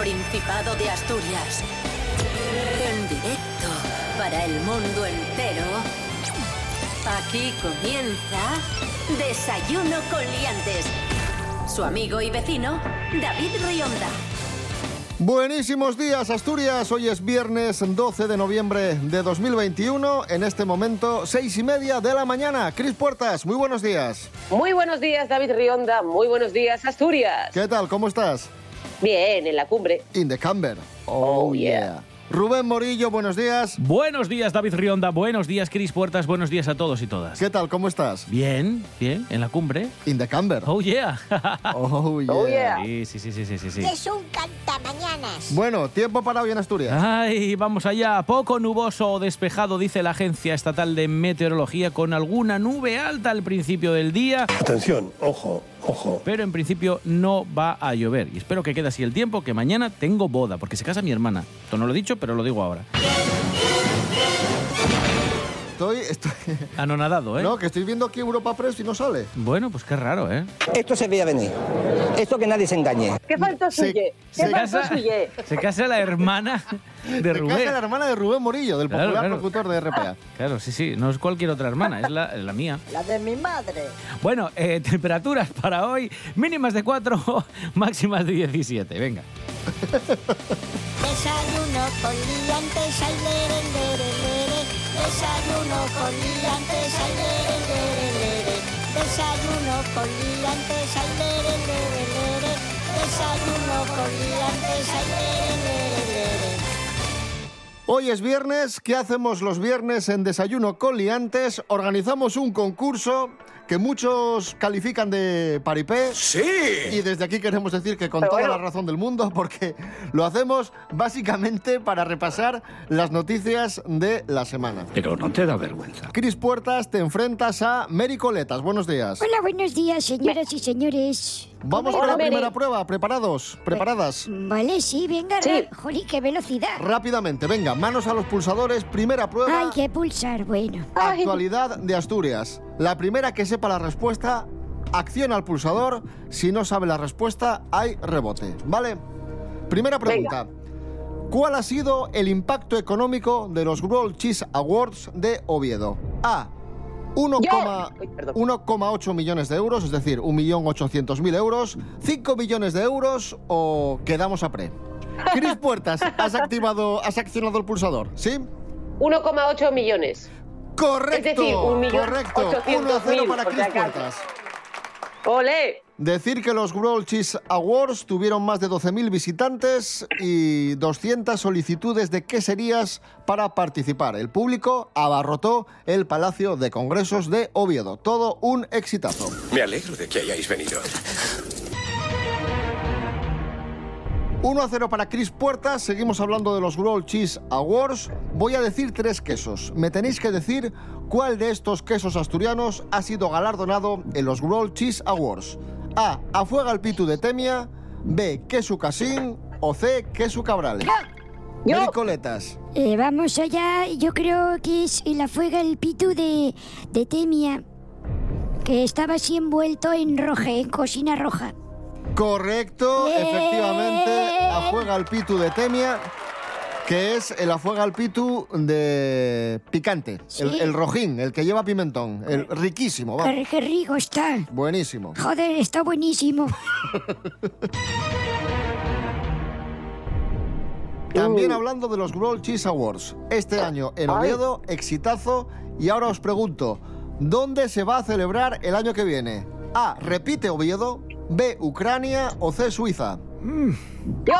Principado de Asturias. En directo para el mundo entero. Aquí comienza Desayuno con Liantes. Su amigo y vecino, David Rionda. Buenísimos días, Asturias. Hoy es viernes 12 de noviembre de 2021. En este momento, seis y media de la mañana. Cris Puertas, muy buenos días. Muy buenos días, David Rionda. Muy buenos días, Asturias. ¿Qué tal? ¿Cómo estás? Bien, en la cumbre. In the camber. Oh, yeah. Rubén Morillo, buenos días. Buenos días, David Rionda. Buenos días, Cris Puertas. Buenos días a todos y todas. ¿Qué tal? ¿Cómo estás? Bien, bien, en la cumbre. In the camber. Oh, yeah. Oh, yeah. Oh, yeah. Sí, sí, sí, sí, sí, sí, sí. Es un cantamañanas. Bueno, tiempo para hoy en Asturias. Ay, vamos allá. Poco nuboso o despejado, dice la Agencia Estatal de Meteorología, con alguna nube alta al principio del día, Atención, ojo, pero en principio no va a llover. Y espero que quede así el tiempo, que mañana tengo boda, porque se casa mi hermana. Esto no lo he dicho, pero lo digo ahora. Estoy, estoy... Anonadado, ¿eh? No, que estoy viendo aquí Europa Press y no sale. Bueno, pues qué raro, ¿eh? Esto se veía venir. Esto que nadie se engañe. ¿Qué faltó Se- suye? se ¿Qué faltó casa, suye? se casa la hermana de Rubén. casa la hermana de Rubén Morillo, del Claro, popular claro. locutor de RPA. Claro, sí, sí, no es cualquier otra hermana, es la, la mía. La de mi madre. Bueno, eh, temperaturas para hoy, mínimas de 4, máximas de 17. Venga. Desayuno con liantes, lere. Desayuno con liantes, ay. Desayuno con liantes, ay. Desayuno con liantes, ay. Hoy es viernes. ¿Qué hacemos los viernes en Desayuno con Liantes? Organizamos un concurso que muchos califican de paripé. ¡Sí! Y desde aquí queremos decir que con Pero toda bueno. la razón del mundo, porque lo hacemos básicamente para repasar las noticias de la semana. Pero no te da vergüenza. Cris Puertas, te enfrentas a Mary Coletas. Buenos días. Hola, buenos días, señoras y señores. Vamos con la primera prueba. ¿Preparados? ¿Preparadas? Vale, sí, venga. Sí. qué velocidad. Rápidamente, venga, manos a los pulsadores. Primera prueba. Hay que pulsar, bueno. Actualidad de Asturias. La primera que sepa la respuesta, acciona al pulsador. Si no sabe la respuesta, hay rebote. ¿Vale? Primera pregunta. ¿Cuál ha sido el impacto económico de los World Cheese Awards de Oviedo? A. 1,8 Yo. Uy, perdón. 1,8 millones de euros, es decir, 1.800.000 euros, 5 millones de euros o quedamos a pre. Cris Puertas, ¿has activado, has accionado el pulsador? ¿Sí? 1,8 millones. Correcto, Es decir, un millón correcto. 1 a 0 800.000, para Cris. Puertas. ¡Ole! Decir que los World Cheese Awards tuvieron más de 12.000 visitantes y 200 solicitudes de queserías para participar. El público abarrotó el Palacio de Congresos de Oviedo. Todo un exitazo. Me alegro de que hayáis venido. 1 a 0 para Cris Puertas. Seguimos hablando de los World Cheese Awards. Voy a decir tres quesos. Me tenéis que decir cuál de estos quesos asturianos ha sido galardonado en los World Cheese Awards. A. Afuega el pitu de Temia. B. Queso Casín. O C. Queso Cabrales. Yo. Pericoletas. Eh, vamos allá, yo creo que es la fuega el pitu de, de Temia, que estaba así envuelto en roja, en cocina roja. Correcto, Bien. efectivamente. Afuega el pitu de Temia. Que es el afuega al pitu de picante. Sí. El, el rojín, el que lleva pimentón. El riquísimo, vamos. Qué, rico está. Buenísimo. Joder, está buenísimo. También hablando de los World Cheese Awards. Este año en. Oviedo, exitazo. Y ahora os pregunto, ¿dónde se va a celebrar el año que viene? A. Repite Oviedo. B. Ucrania. O C. Suiza. Yo.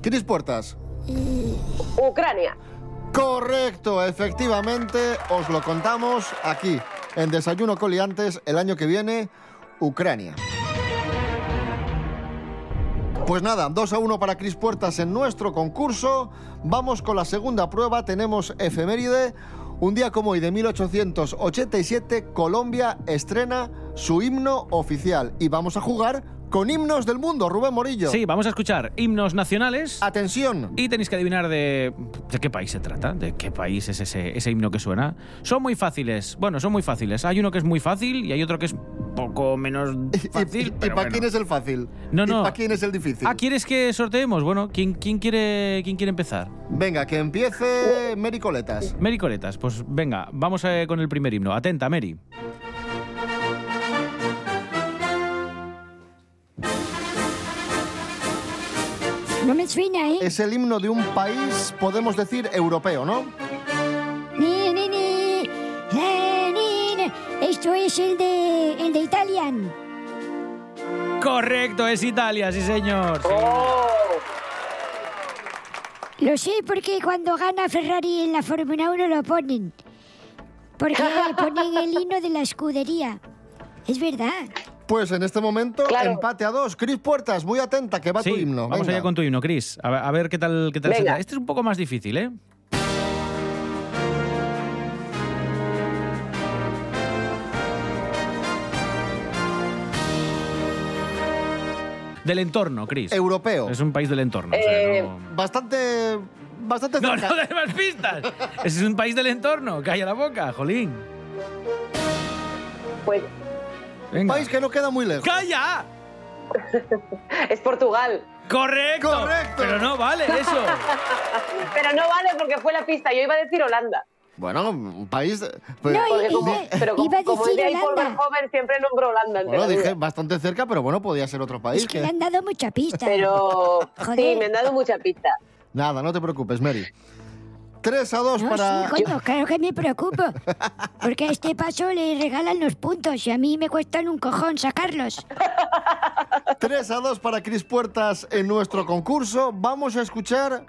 Cris Puertas. Ucrania. Correcto, efectivamente, os lo contamos aquí, en Desayuno Coliantes, el año que viene, Ucrania. Pues nada, 2 a 1 para Cris Puertas en nuestro concurso. Vamos con la segunda prueba, tenemos efeméride. Un día como hoy de 1887, Colombia estrena su himno oficial y vamos a jugar con himnos del mundo, Rubén Morillo. Sí, vamos a escuchar himnos nacionales. Atención. Y tenéis que adivinar de, de qué país se trata, de qué país es ese, ese himno que suena. Son muy fáciles, bueno, son muy fáciles. Hay uno que es muy fácil y hay otro que es poco menos fácil. ¿Y, pero para bueno. quién es el fácil? No, no. ¿Y para quién es el difícil? Ah, ¿quieres que sorteemos? Bueno, ¿quién, quién, quiere, quién quiere empezar? Venga, que empiece Mary Coletas. Mary Coletas, pues venga, vamos eh, con el primer himno. Atenta, Mary. No me suena, ¿eh? Es el himno de un país, podemos decir, europeo, ¿no? Ni, ni, ni. Eh, ni, ni. Esto es el de, el de Italian. Correcto, es Italia, sí señor. sí. Lo sé porque cuando gana Ferrari en la Fórmula 1 lo ponen. Porque ponen el himno de la escudería. Es verdad. Pues en este momento, Claro. empate a dos. Cris Puertas, muy atenta, que va Sí, tu himno. vamos allá con tu himno, Chris. A ver, a ver qué tal, qué tal se Venga. da. Este es un poco más difícil, ¿eh? Del entorno, Chris. Europeo. Es un país del entorno. o sea, Eh, no... Bastante. Bastante No, cerca. no de más pistas. Ese es un país del entorno. Calla la boca, jolín. Pues Venga. País que no queda muy lejos. ¡Calla! es Portugal. ¡Correcto! Correcto. Pero no vale eso. Pero no vale porque fue la pista. Yo iba a decir Holanda. Bueno, un país. pues, No, Porque y- como, iba- pero como, iba a como decir de ahí Paul Holanda. Verhoeven, siempre nombro Holanda. bueno, dije vida. bastante cerca, pero bueno, podía ser otro país. Es que que- le han dado mucha pista. Pero Joder. sí, me han dado mucha pista. Nada, no te preocupes, Mary. 3 a 2 No, para. sí, coño, claro que me preocupo. Porque a este paso le regalan los puntos y a mí me cuestan un cojón sacarlos. 3 a 2 para Cris Puertas en nuestro concurso. Vamos a escuchar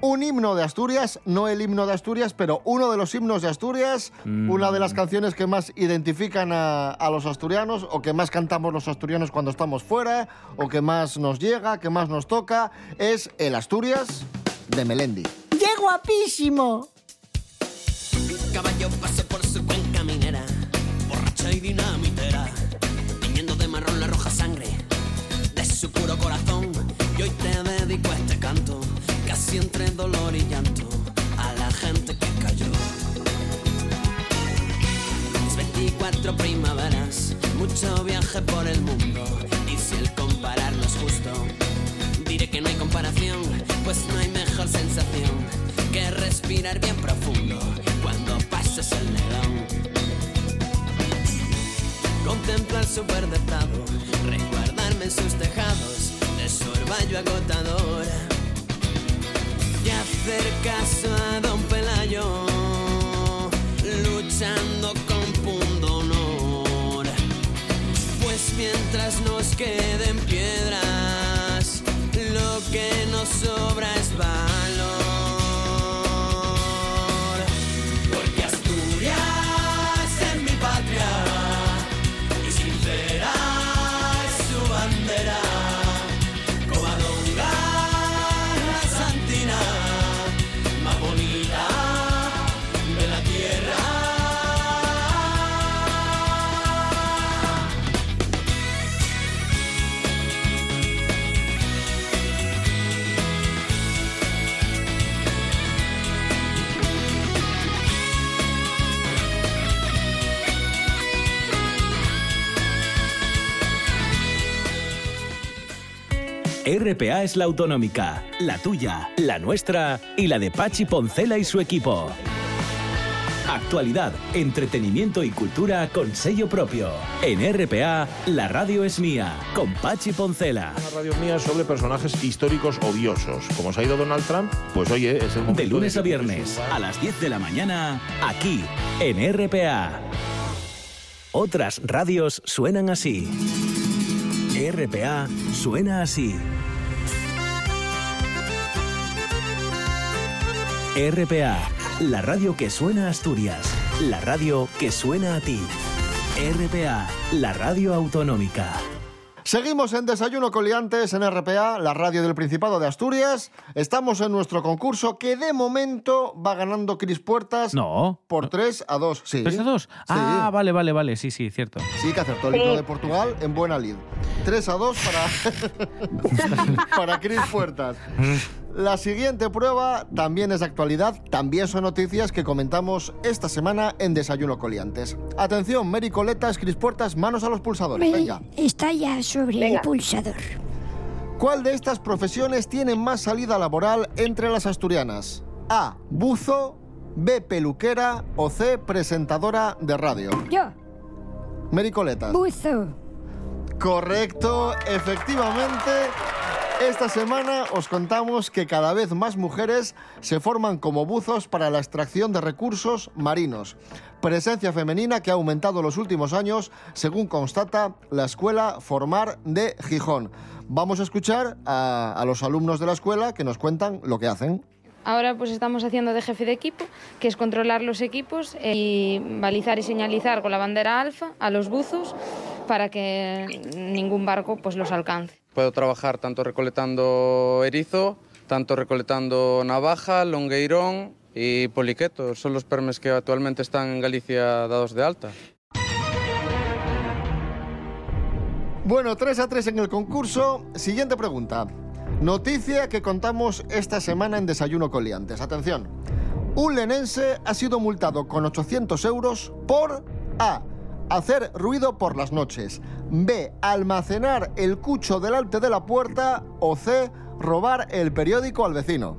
un himno de Asturias, no el himno de Asturias, pero uno de los himnos de Asturias, una de las canciones que más identifican a, a los asturianos o que más cantamos los asturianos cuando estamos fuera o que más nos llega, que más nos toca, es el Asturias de Melendi. ¡Qué guapísimo! Caballo pasó por su cuenca minera, borracha y dinamitera, tiñendo de marrón la roja sangre de su puro corazón. Y hoy te dedico a este canto, casi entre dolor y llanto, a la gente que cayó. Mis 24 primaveras, mucho viaje por el mundo, y si el compararlo es justo, diré que no hay comparación, pues no hay mejor sensación que respirar bien profundo cuando pases el negón. Contemplar su verde prado, resguardarme en sus tejados de su orvallo agotador y hacer caso a don Pelayo, luchando con pundonor. Pues mientras nos queden piedras, lo que nos sobra es valor. RPA es la autonómica, la tuya, la nuestra y la de Pachi Poncela y su equipo. Actualidad, entretenimiento y cultura con sello propio. En RPA, la radio es mía, con Pachi Poncela. Una radio mía sobre personajes históricos odiosos. Como se ha ido Donald Trump, pues oye, es el momento De lunes a viernes, a las 10 de la mañana, aquí, en RPA. Otras radios suenan así. RPA suena así. RPA, la radio que suena a Asturias, la radio que suena a ti. RPA, la radio autonómica. Seguimos en Desayuno Coliantes en RPA, la radio del Principado de Asturias. Estamos en nuestro concurso que de momento va ganando Cris Puertas No. por 3 a 2. Sí. ¿3 a 2? Ah, vale, vale, vale. Sí, sí, cierto. Sí, que acertó el himno de Portugal en buena lid. 3 a 2 para, para Cris Puertas. La siguiente prueba también es de actualidad, también son noticias que comentamos esta semana en Desayuno Coliantes. Atención, Mary Coletas, Cris Puertas, manos a los pulsadores. Me- Venga. Está ya sobre Venga. el pulsador. ¿Cuál de estas profesiones tiene más salida laboral entre las asturianas? A. Buzo. B. Peluquera. O C. Presentadora de radio. Yo, Mary Coletas. buzo. Correcto, efectivamente. Esta semana os contamos que cada vez más mujeres se forman como buzos para la extracción de recursos marinos. Presencia femenina que ha aumentado en los últimos años, según constata la Escuela Formar de Gijón. Vamos a escuchar a, a los alumnos de la escuela que nos cuentan lo que hacen. Ahora pues estamos haciendo de jefe de equipo, que es controlar los equipos y balizar y señalizar con la bandera alfa a los buzos para que ningún barco pues los alcance. Puedo trabajar tanto recolectando erizo, tanto recolectando navaja, longueirón y poliqueto. Son los permes que actualmente están en Galicia dados de alta. Bueno, 3 a 3 en el concurso. Siguiente pregunta. Noticia que contamos esta semana en Desayuno Coliantes. Atención. Un lenense ha sido multado con 800 euros por A. Hacer ruido por las noches. B. Almacenar el cucho delante de la puerta. O C. Robar el periódico al vecino.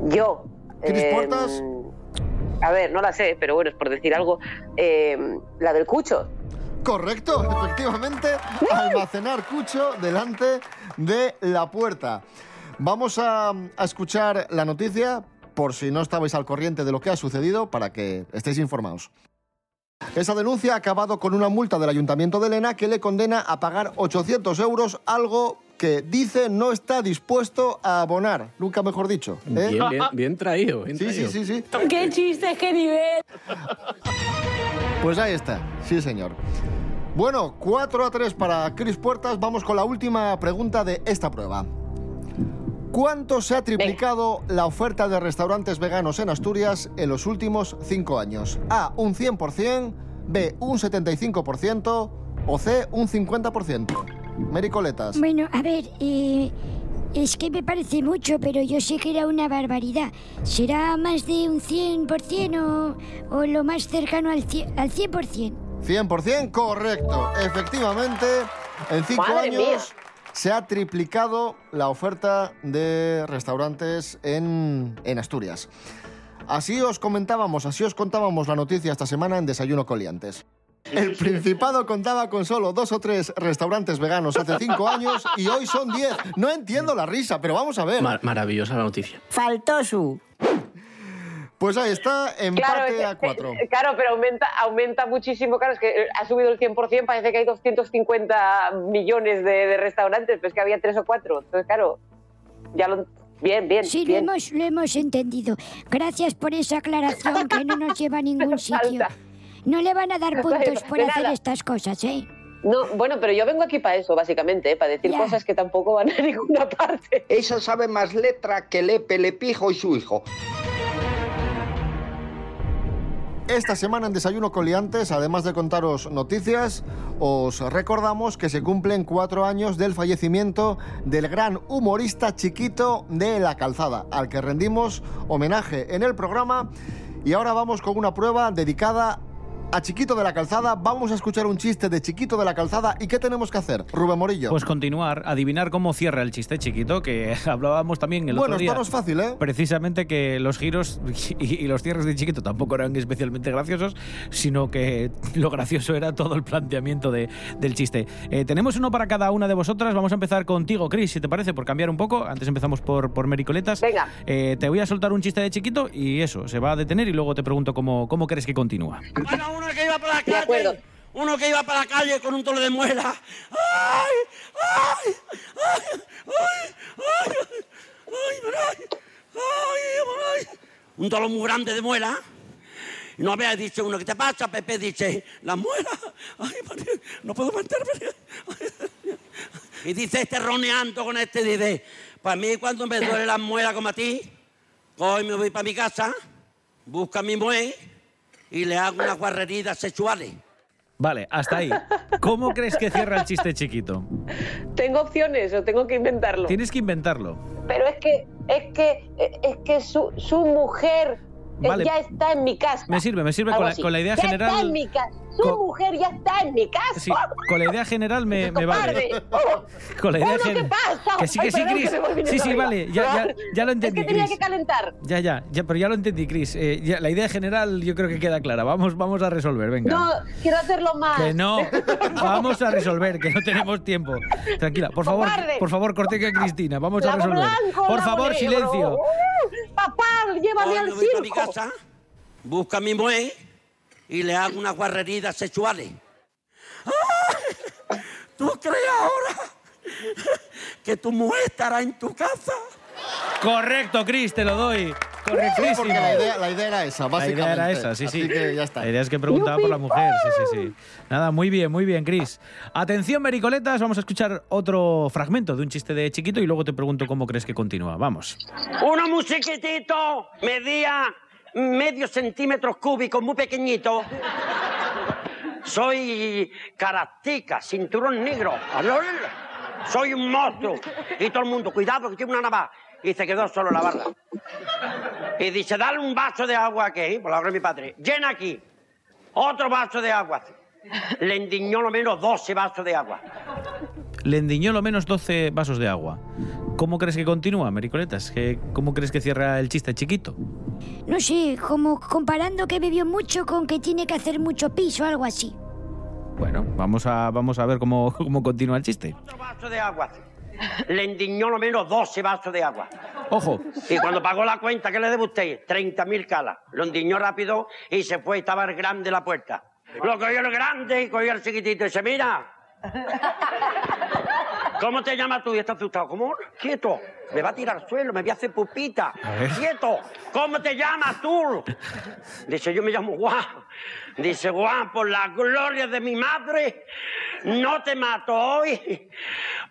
Yo. ¿Cris eh, Puertas? A ver, no la sé, pero bueno, es por decir algo. Eh, la del cucho. Correcto, efectivamente, almacenar cucho delante de la puerta. Vamos a, a escuchar la noticia por si no estabais al corriente de lo que ha sucedido para que estéis informados. Esa denuncia ha acabado con una multa del Ayuntamiento de Elena que le condena a pagar 800 euros, algo que dice no está dispuesto a abonar, nunca mejor dicho. ¿eh? Bien, bien, bien traído. bien Sí, sí, traído. sí, sí. ¡Qué chiste, qué nivel! Pues ahí está, sí señor. Bueno, 4 a 3 para Cris Puertas. Vamos con la última pregunta de esta prueba. ¿Cuánto se ha triplicado la oferta de restaurantes veganos en Asturias en los últimos 5 años? A, un 100%, B, un 75% o C, un 50%. Mericoletas. Bueno, a ver, eh, es que me parece mucho, pero yo sé que era una barbaridad. ¿Será más de un 100% o, o lo más cercano al, cien- al 100%? 100% correcto. Efectivamente, en 5 Madre años mía. Se ha triplicado la oferta de restaurantes en, en Asturias. Así os comentábamos, así os contábamos la noticia esta semana en Desayuno Coliantes. El Principado contaba con solo dos o tres restaurantes veganos hace cinco años y hoy son diez. No entiendo la risa, pero vamos a ver. Mar- maravillosa la noticia. Faltó su. Pues ahí está, empate es- a cuatro. eh, claro, pero aumenta, aumenta muchísimo. Claro, es que eh, ha subido el 100%, parece que hay 250 millones de, de restaurantes, pero es que había tres o cuatro. Entonces, claro, ya lo. Bien, bien. Sí, lo bien. hemos, lo hemos entendido. Gracias por esa aclaración que no nos lleva a ningún sitio. No le van a dar puntos por hacer estas cosas, ¿eh? No, bueno, pero yo vengo aquí para eso, básicamente, ¿eh? para decir Ya. cosas que tampoco van a ninguna parte. Esa sabe más letra que Lepe, Lepijo y su hijo. Esta semana en Desayuno Coliantes, además de contaros noticias, os recordamos que se cumplen cuatro años del fallecimiento del gran humorista chiquito de La Calzada, al que rendimos homenaje en el programa. Y ahora vamos con una prueba dedicada a Chiquito de la Calzada. Vamos a escuchar un chiste de Chiquito de la Calzada. ¿Y qué tenemos que hacer, Rubén Morillo? Pues continuar, adivinar cómo cierra el chiste chiquito, que hablábamos también el bueno, otro día. esto no es fácil, ¿eh? Precisamente que los giros y, y los cierres de chiquito tampoco eran especialmente graciosos, sino que lo gracioso era todo el planteamiento de- del chiste. Eh, tenemos uno para cada una de vosotras. Vamos a empezar contigo, Chris, si te parece, por cambiar un poco. Antes empezamos por, por Mericoletas. Venga. Eh, te voy a soltar un chiste de chiquito y eso, se va a detener y luego te pregunto cómo, cómo crees que continúa. Bueno, uno que iba por la De acuerdo. calle, uno que iba por la calle con un tolo de muela. ¡Ay! ¡Ay! ¡Ay! ¡Ay! ¡Ay! ¡Ay! ¡Ay! ¡Ay! ¡Ay! Un tolo muy grande de muela. Y no había dicho uno, ¿qué te pasa, Pepe? Dice, la muela. Ay, María, no puedo. Ay, Y dice este roneando con este, dice, para mí cuando me duele la muela como a ti, hoy me voy para mi casa, busco a mi mujer y le hago unas guarreridas sexuales. Vale, hasta ahí. ¿Cómo crees que cierra el chiste chiquito? ¿Tengo opciones o tengo que inventarlo? Tienes que inventarlo. Pero es que, es que, es que su, su mujer eh, Vale. ya está en mi casa. Me sirve, me sirve con la, así. con la idea Ya está general. en mi casa. Su con- mujer ya está en mi casa. Sí, con la idea general me, me vale. Oh, Con la idea ¿qué general. pasa? Que sí, Ay, que sí, me voy viniendo Sí, sí, vale. Ya, ya, ya lo entendí, Es que tenía Chris. que calentar. Ya, ya, ya, pero ya lo entendí, Chris. Eh, ya- la idea general yo creo que queda clara. Vamos, vamos a resolver, venga. No, quiero hacerlo más. Que no, vamos a resolver, que no tenemos tiempo. Tranquila, por favor, Cobarde. por favor, corte a Cristina, vamos a resolver. blanco, Por favor, negro. silencio. Uh, papá, llévame Hoy al voy para mi circo. casa, busco a mi mujer y le hago unas guarreridas sexuales. ¡Ay! ¿Tú crees ahora que tu mujer estará en tu casa? Correcto, Chris, te lo doy. Sí, Correctísimo. porque la idea, la idea era esa, La básicamente. idea era esa, sí, Así sí. que ya está. La idea es que preguntaba por la mujer, sí, sí, sí. Nada, muy bien, muy bien, Chris. Atención, Mericoletas, vamos a escuchar otro fragmento de un chiste de chiquito y luego te pregunto cómo crees que continúa. Vamos. Uno muy chiquitito, medía medio centímetro cúbico, muy pequeñito. Soy caractica, cinturón negro. Soy un monstruo. Y todo el mundo, cuidado que tiene una navaja. Y se quedó solo la barra. Y dice, dale un vaso de agua aquí, por la hora de mi padre. Llena aquí. Otro vaso de agua. Le endiñó lo menos 12 vasos de agua. Le endiñó lo menos 12 vasos de agua. ¿Cómo crees que continúa, Mericoletas? ¿Qué- ¿Cómo crees que cierra el chiste chiquito? No sé, como comparando que bebió mucho con que tiene que hacer mucho piso o algo así. Bueno, vamos a, vamos a ver cómo, cómo continúa el chiste. vaso de agua. Le endiñó lo menos 12 vasos de agua. Ojo. Y cuando pagó la cuenta, ¿qué le debe usted? 30.000 calas. Lo endiñó rápido y se fue, estaba el grande la puerta. Lo cogió el grande y cogió el chiquitito y dice, mira, ¿cómo te llamas tú? Y está asustado. ¿Cómo? Quieto. Me va a tirar al suelo, me voy a hacer pupita. A. Quieto. ¿Cómo te llamas tú? Dice, yo me llamo Juan. Dice, Juan, por la gloria de mi madre, no te mato hoy,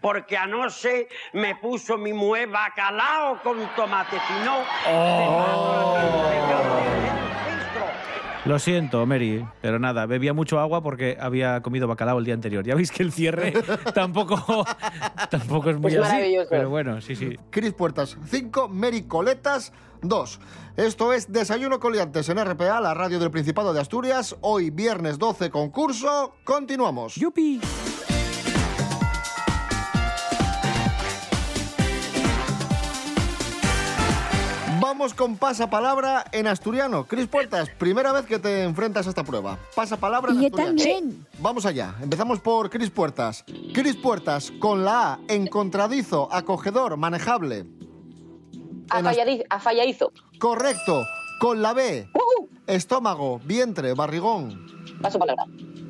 porque anoche me puso mi mujer bacalao con tomate. Si no, Lo siento, Mary, pero nada, bebía mucho agua porque había comido bacalao el día anterior. Ya veis que el cierre tampoco, tampoco es muy Es así. Pero bueno, sí, sí. Cris Puertas 5, Mericoletas 2. Esto es Desayuno con Liantes en RPA, la radio del Principado de Asturias. Hoy, viernes 12, concurso. Continuamos. ¡Yupi! Vamos con pasapalabra en asturiano. Cris Puertas, primera vez que te enfrentas a esta prueba. Pasapalabra en Y yo asturiano. también. Vamos allá. Empezamos por Cris Puertas. Cris Puertas, con la A, encontradizo, acogedor, manejable. Afalladiz- Afalladizo. Correcto. Con la B, estómago, vientre, barrigón. Paso palabra.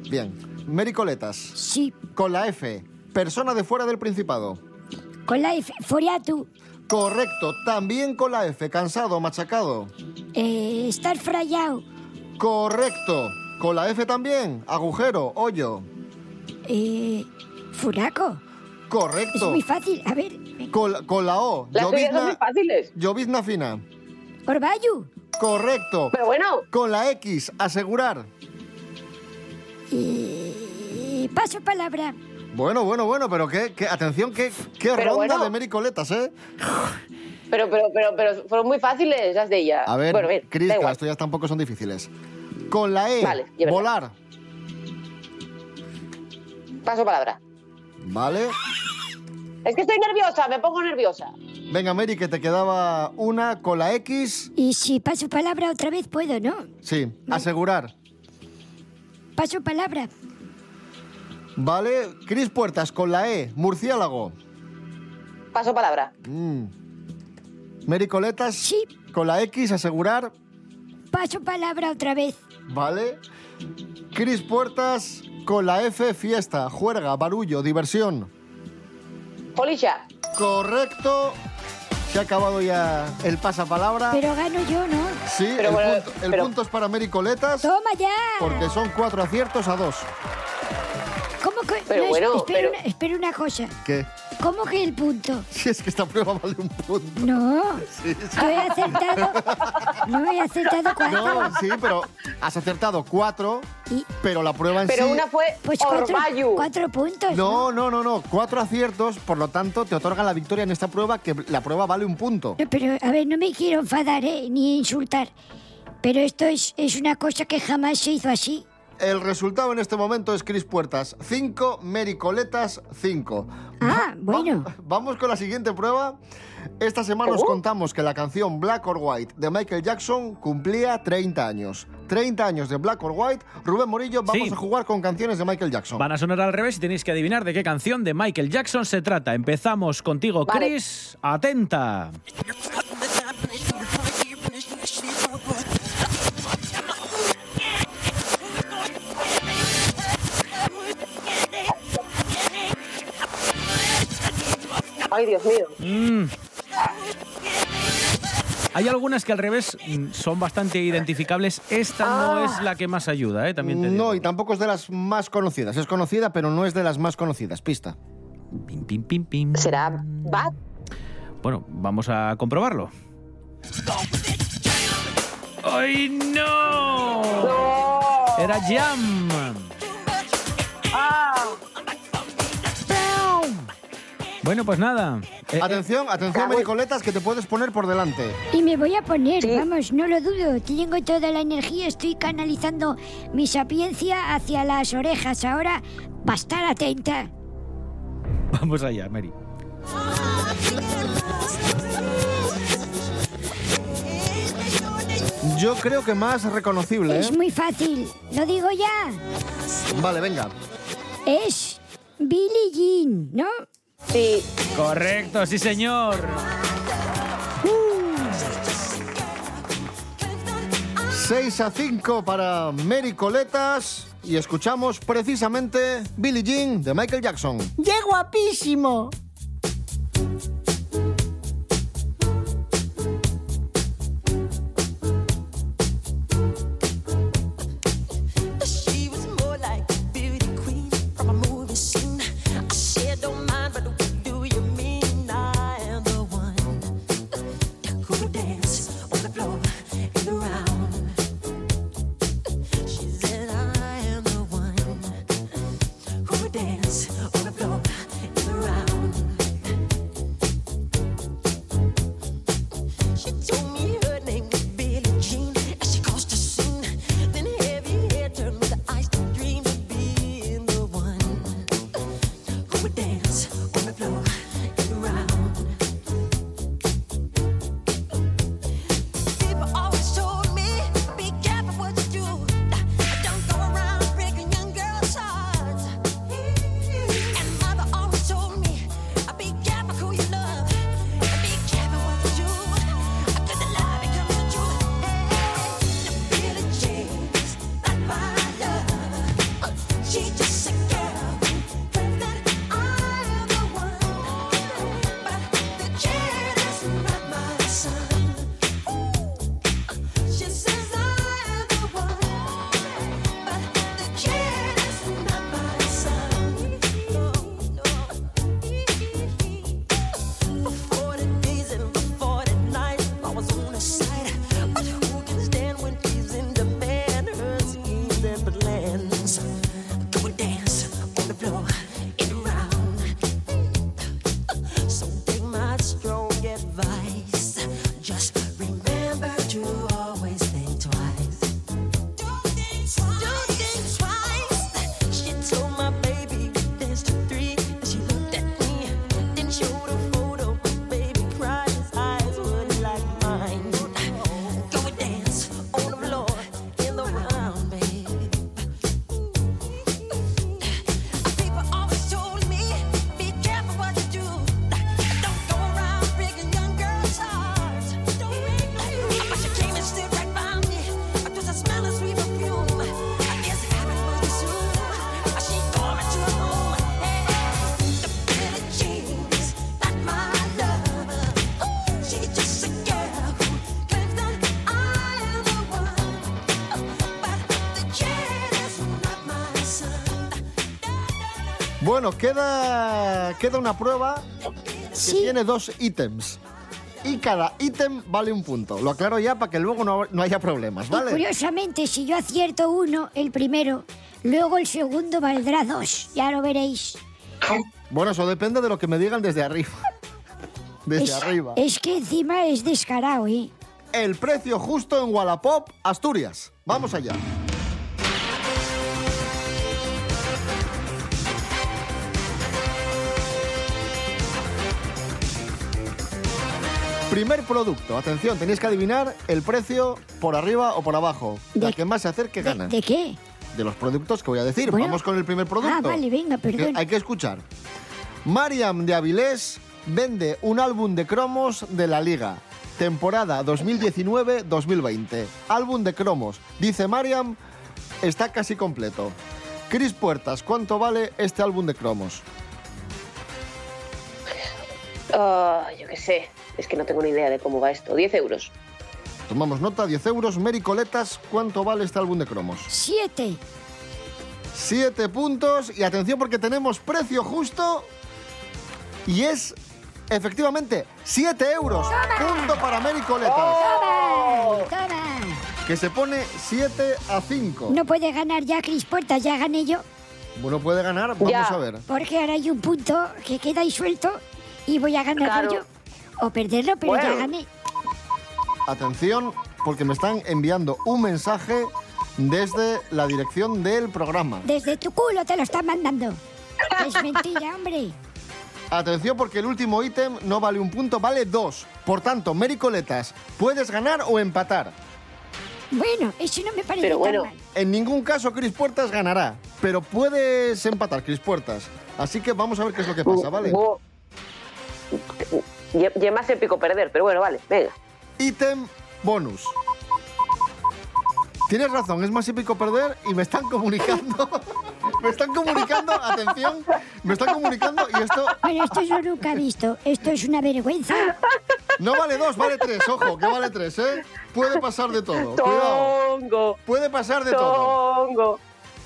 Bien. Mericoletas. Sí. Con la F, persona de fuera del Principado. Con la F, foriatu. Correcto. También con la F, cansado, machacado. Eh, estar frayado. Correcto. Con la F también, agujero, hoyo. Eh, furaco. Correcto. Es muy fácil. A ver, Con, con la O, Las tuyas son muy llovizna, fáciles. llovizna fina. Orbayu. Correcto. Pero bueno. Con la X, asegurar. Eh, paso palabra. Bueno, bueno, bueno, pero qué, qué- atención, qué, qué Pero ronda bueno. de mericoletas, ¿eh? Pero, pero, pero, pero fueron muy fáciles las de ella. A ver, bueno, bien, las tuyas tampoco son difíciles. Con la E, Vale, volar. Paso palabra. ¿Vale? Es que estoy nerviosa, me pongo nerviosa. Venga, Mary, que te quedaba una con la X. Y si paso palabra otra vez puedo, ¿no? Sí, asegurar. Paso palabra. ¿Vale? Cris Puertas, con la E, murciélago. Paso palabra. Mm. Mary Coletas. Sí. Con la X, asegurar. Paso palabra otra vez. ¿Vale? Cris Puertas, con la F, fiesta, juerga, barullo, diversión. Polisha. Correcto. Se ha acabado ya el pasapalabra. Pero gano yo, ¿no? Sí, Pero el, bueno, punto, el pero- punto es para Mary Coletas. Toma ya. Porque son cuatro aciertos a dos. Pero No, bueno, espera, pero- Una, espera una cosa. ¿Qué? ¿Cómo que el punto? Si es que esta prueba vale un punto. No, Sí, sí. yo he acertado. No he acertado cuatro. No, sí, pero has acertado cuatro, pero la prueba en Pero sí... una fue Pues cuatro, cuatro puntos. No, no, no, no. Cuatro aciertos, por lo tanto, te otorgan la victoria en esta prueba, que la prueba vale un punto. No, Pero, a ver, no me quiero enfadar, ¿eh? Ni insultar. Pero esto es, es una cosa que jamás se hizo así. El resultado en este momento es Cris Puertas 5, Mary Coletas 5. Ah, bueno. Vamos con la siguiente prueba. Esta semana os contamos que la canción Black or White de Michael Jackson cumplía 30 años. 30 años de Black or White. Rubén Morillo, vamos Sí. a jugar con canciones de Michael Jackson. Van a sonar al revés y tenéis que adivinar de qué canción de Michael Jackson se trata. Empezamos contigo, Vale. Chris. Atenta. Ay, Dios mío. Mm. Hay algunas que al revés mm, son bastante identificables. Esta no es la que más ayuda, ¿eh? También te digo. No, y tampoco es de las más conocidas. Es conocida, pero no es de las más conocidas. Pista. Pim, pim, pim, pim. ¿Será Bad? Bueno, vamos a comprobarlo. ¡Ay, no! Era Jam. Bueno, pues nada. Eh, Atención, atención, Mary Coletas, que te puedes poner por delante. Y me voy a poner, vamos, no lo dudo. Tengo toda la energía, estoy canalizando mi sapiencia hacia las orejas. Ahora, va a estar atenta. Vamos allá, Mary. Yo creo que más reconocible, Es ¿eh? muy fácil, lo digo ya. Vale, venga. Es Billie Jean, ¿no? Sí. Correcto, sí, señor. 6 a 5 para Mary Coletas. Y escuchamos precisamente Billie Jean de Michael Jackson. ¡Qué guapísimo! Bueno, queda, queda una prueba que tiene dos ítems. Y cada ítem vale un punto. Lo aclaro ya para que luego no, no haya problemas, Y ¿vale? curiosamente, si yo acierto uno, el primero, luego el segundo valdrá dos. Ya lo veréis. Bueno, eso depende de lo que me digan desde arriba. Desde es, arriba. es que encima es descarado, ¿eh? El precio justo en Wallapop, Asturias. Vamos allá. Primer producto. Atención, tenéis que adivinar el precio por arriba o por abajo. La que más se acerque ¿De, gana. de qué? De los productos que voy a decir. Bueno. Vamos con el primer producto. Ah, vale, venga, Que perdón. hay que escuchar. Mariam de Avilés vende un álbum de cromos de la Liga. Temporada 2019-2020. Álbum de cromos. Dice Mariam, está casi completo. Cris Puertas, ¿cuánto vale este álbum de cromos? Ah, yo qué sé. Es que no tengo ni idea de cómo va esto. 10 euros. Tomamos nota, 10 euros. Mary Coletas, ¿cuánto vale este álbum de cromos? Siete. 7 puntos. Y atención porque tenemos precio justo. Y es efectivamente 7 euros. Punto para Mary Coletas. ¡Toma! ¡Toma! Que se pone 7 a 5. No puede ganar ya Cris Puertas, ya gané yo. Bueno, puede ganar. Vamos Ya. a ver. Porque ahora hay un punto que queda ahí suelto y voy a ganarlo Claro. yo. O perderlo, pero ya Bueno. gané. Atención, porque me están enviando un mensaje desde la dirección del programa. Desde tu culo te lo están mandando. Es mentira, hombre. Atención, porque el último ítem no vale un punto, vale dos. Por tanto, Mary Coletas, puedes ganar o empatar. Bueno, eso no me parece tan mal. En ningún caso Cris Puertas ganará, pero puedes empatar, Cris Puertas. Así que vamos a ver qué es lo que pasa, ¿vale? Ye- ye más épico perder, pero bueno, vale, venga. Ítem bonus. Tienes razón, es más épico perder y me están comunicando. me están comunicando, atención, me están comunicando y esto Bueno, esto yo nunca he visto. Esto es una vergüenza. no vale dos, vale tres, ojo, que vale tres, ¿eh? Puede pasar de todo. Cuidado. Tongo. Puede pasar de todo. Tongo.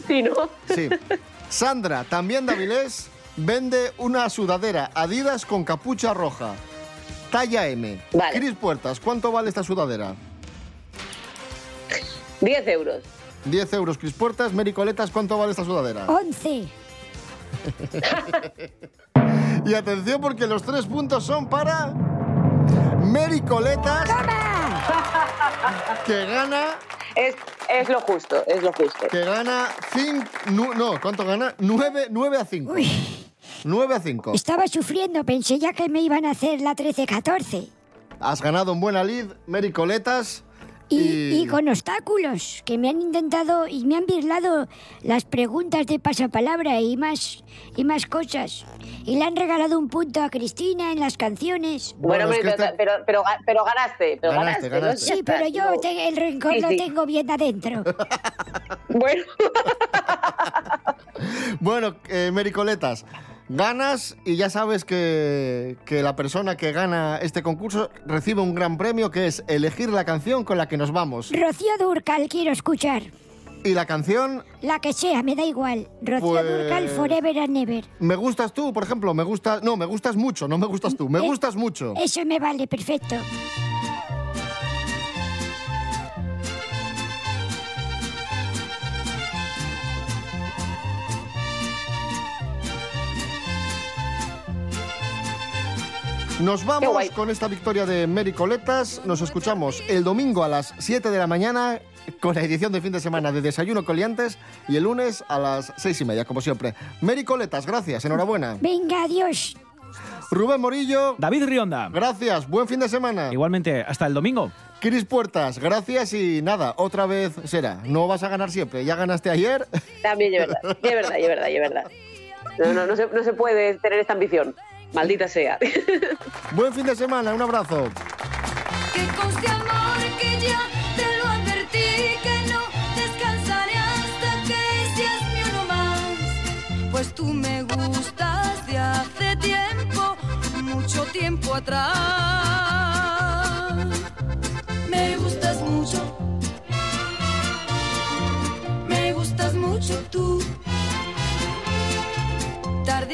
Sí, ¿no? Sí. Sandra, también de Avilés, vende una sudadera Adidas con capucha roja. Talla M. Cris Puertas, ¿cuánto vale esta sudadera? 10 euros. 10 euros, Cris Puertas. Mary Coletas, ¿cuánto vale esta sudadera? Once. Y atención porque los tres puntos son para Mary Coletas. Que gana. Es, es lo justo, es lo justo. Que gana 5. No, ¿cuánto gana? 9, 9 a 5. 9 a 5. Estaba sufriendo, pensé ya que me iban a hacer la 13-14. Has ganado en buena lid, Mary Coletas. Y, y con obstáculos, que me han intentado y me han birlado las preguntas de pasapalabra y más, y más cosas. Y le han regalado un punto a Cristina en las canciones. Bueno, hombre, pero, pero, pero, pero ganaste, pero Ganaste, ganaste. ganaste. Sí, pero yo te- el rencor Sí, lo sí. tengo bien adentro. Bueno. Bueno, eh, Mary Coletas, ganas y ya sabes que, que la persona que gana este concurso recibe un gran premio que es elegir la canción con la que nos vamos. Rocío Durcal quiero escuchar. Y la canción La que sea, me da igual. Rocío Pues- Durcal Forever and Never. Me gustas tú, por ejemplo, me gusta, no, me gustas mucho, no me gustas tú, me Eh, gustas mucho. Eso me vale, perfecto. Nos vamos con esta victoria de Mary Coletas. Nos escuchamos el domingo a las 7 de la mañana con la edición de fin de semana de Desayuno Coliantes y el lunes a las 6 y media, como siempre. Mary Coletas, gracias, enhorabuena. Venga, adiós. Rubén Morillo. David Rionda. Gracias, buen fin de semana. Igualmente, hasta el domingo. Cris Puertas, gracias y nada, otra vez será. No vas a ganar siempre, ya ganaste ayer. También, es verdad, es verdad, es verdad, es verdad. No, no, no se, no se puede tener esta ambición. Maldita sea. Buen fin de semana, un abrazo. Que conste amor que ya te lo advertí que no descansaré hasta que seas mi uno más. Pues tú me gustas de hace tiempo, mucho tiempo atrás.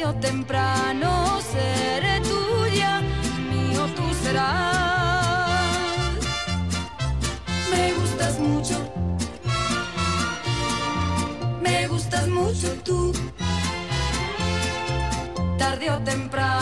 Tarde temprano seré tuya, mío tú serás. Me gustas mucho, me gustas mucho tú. Tarde o temprano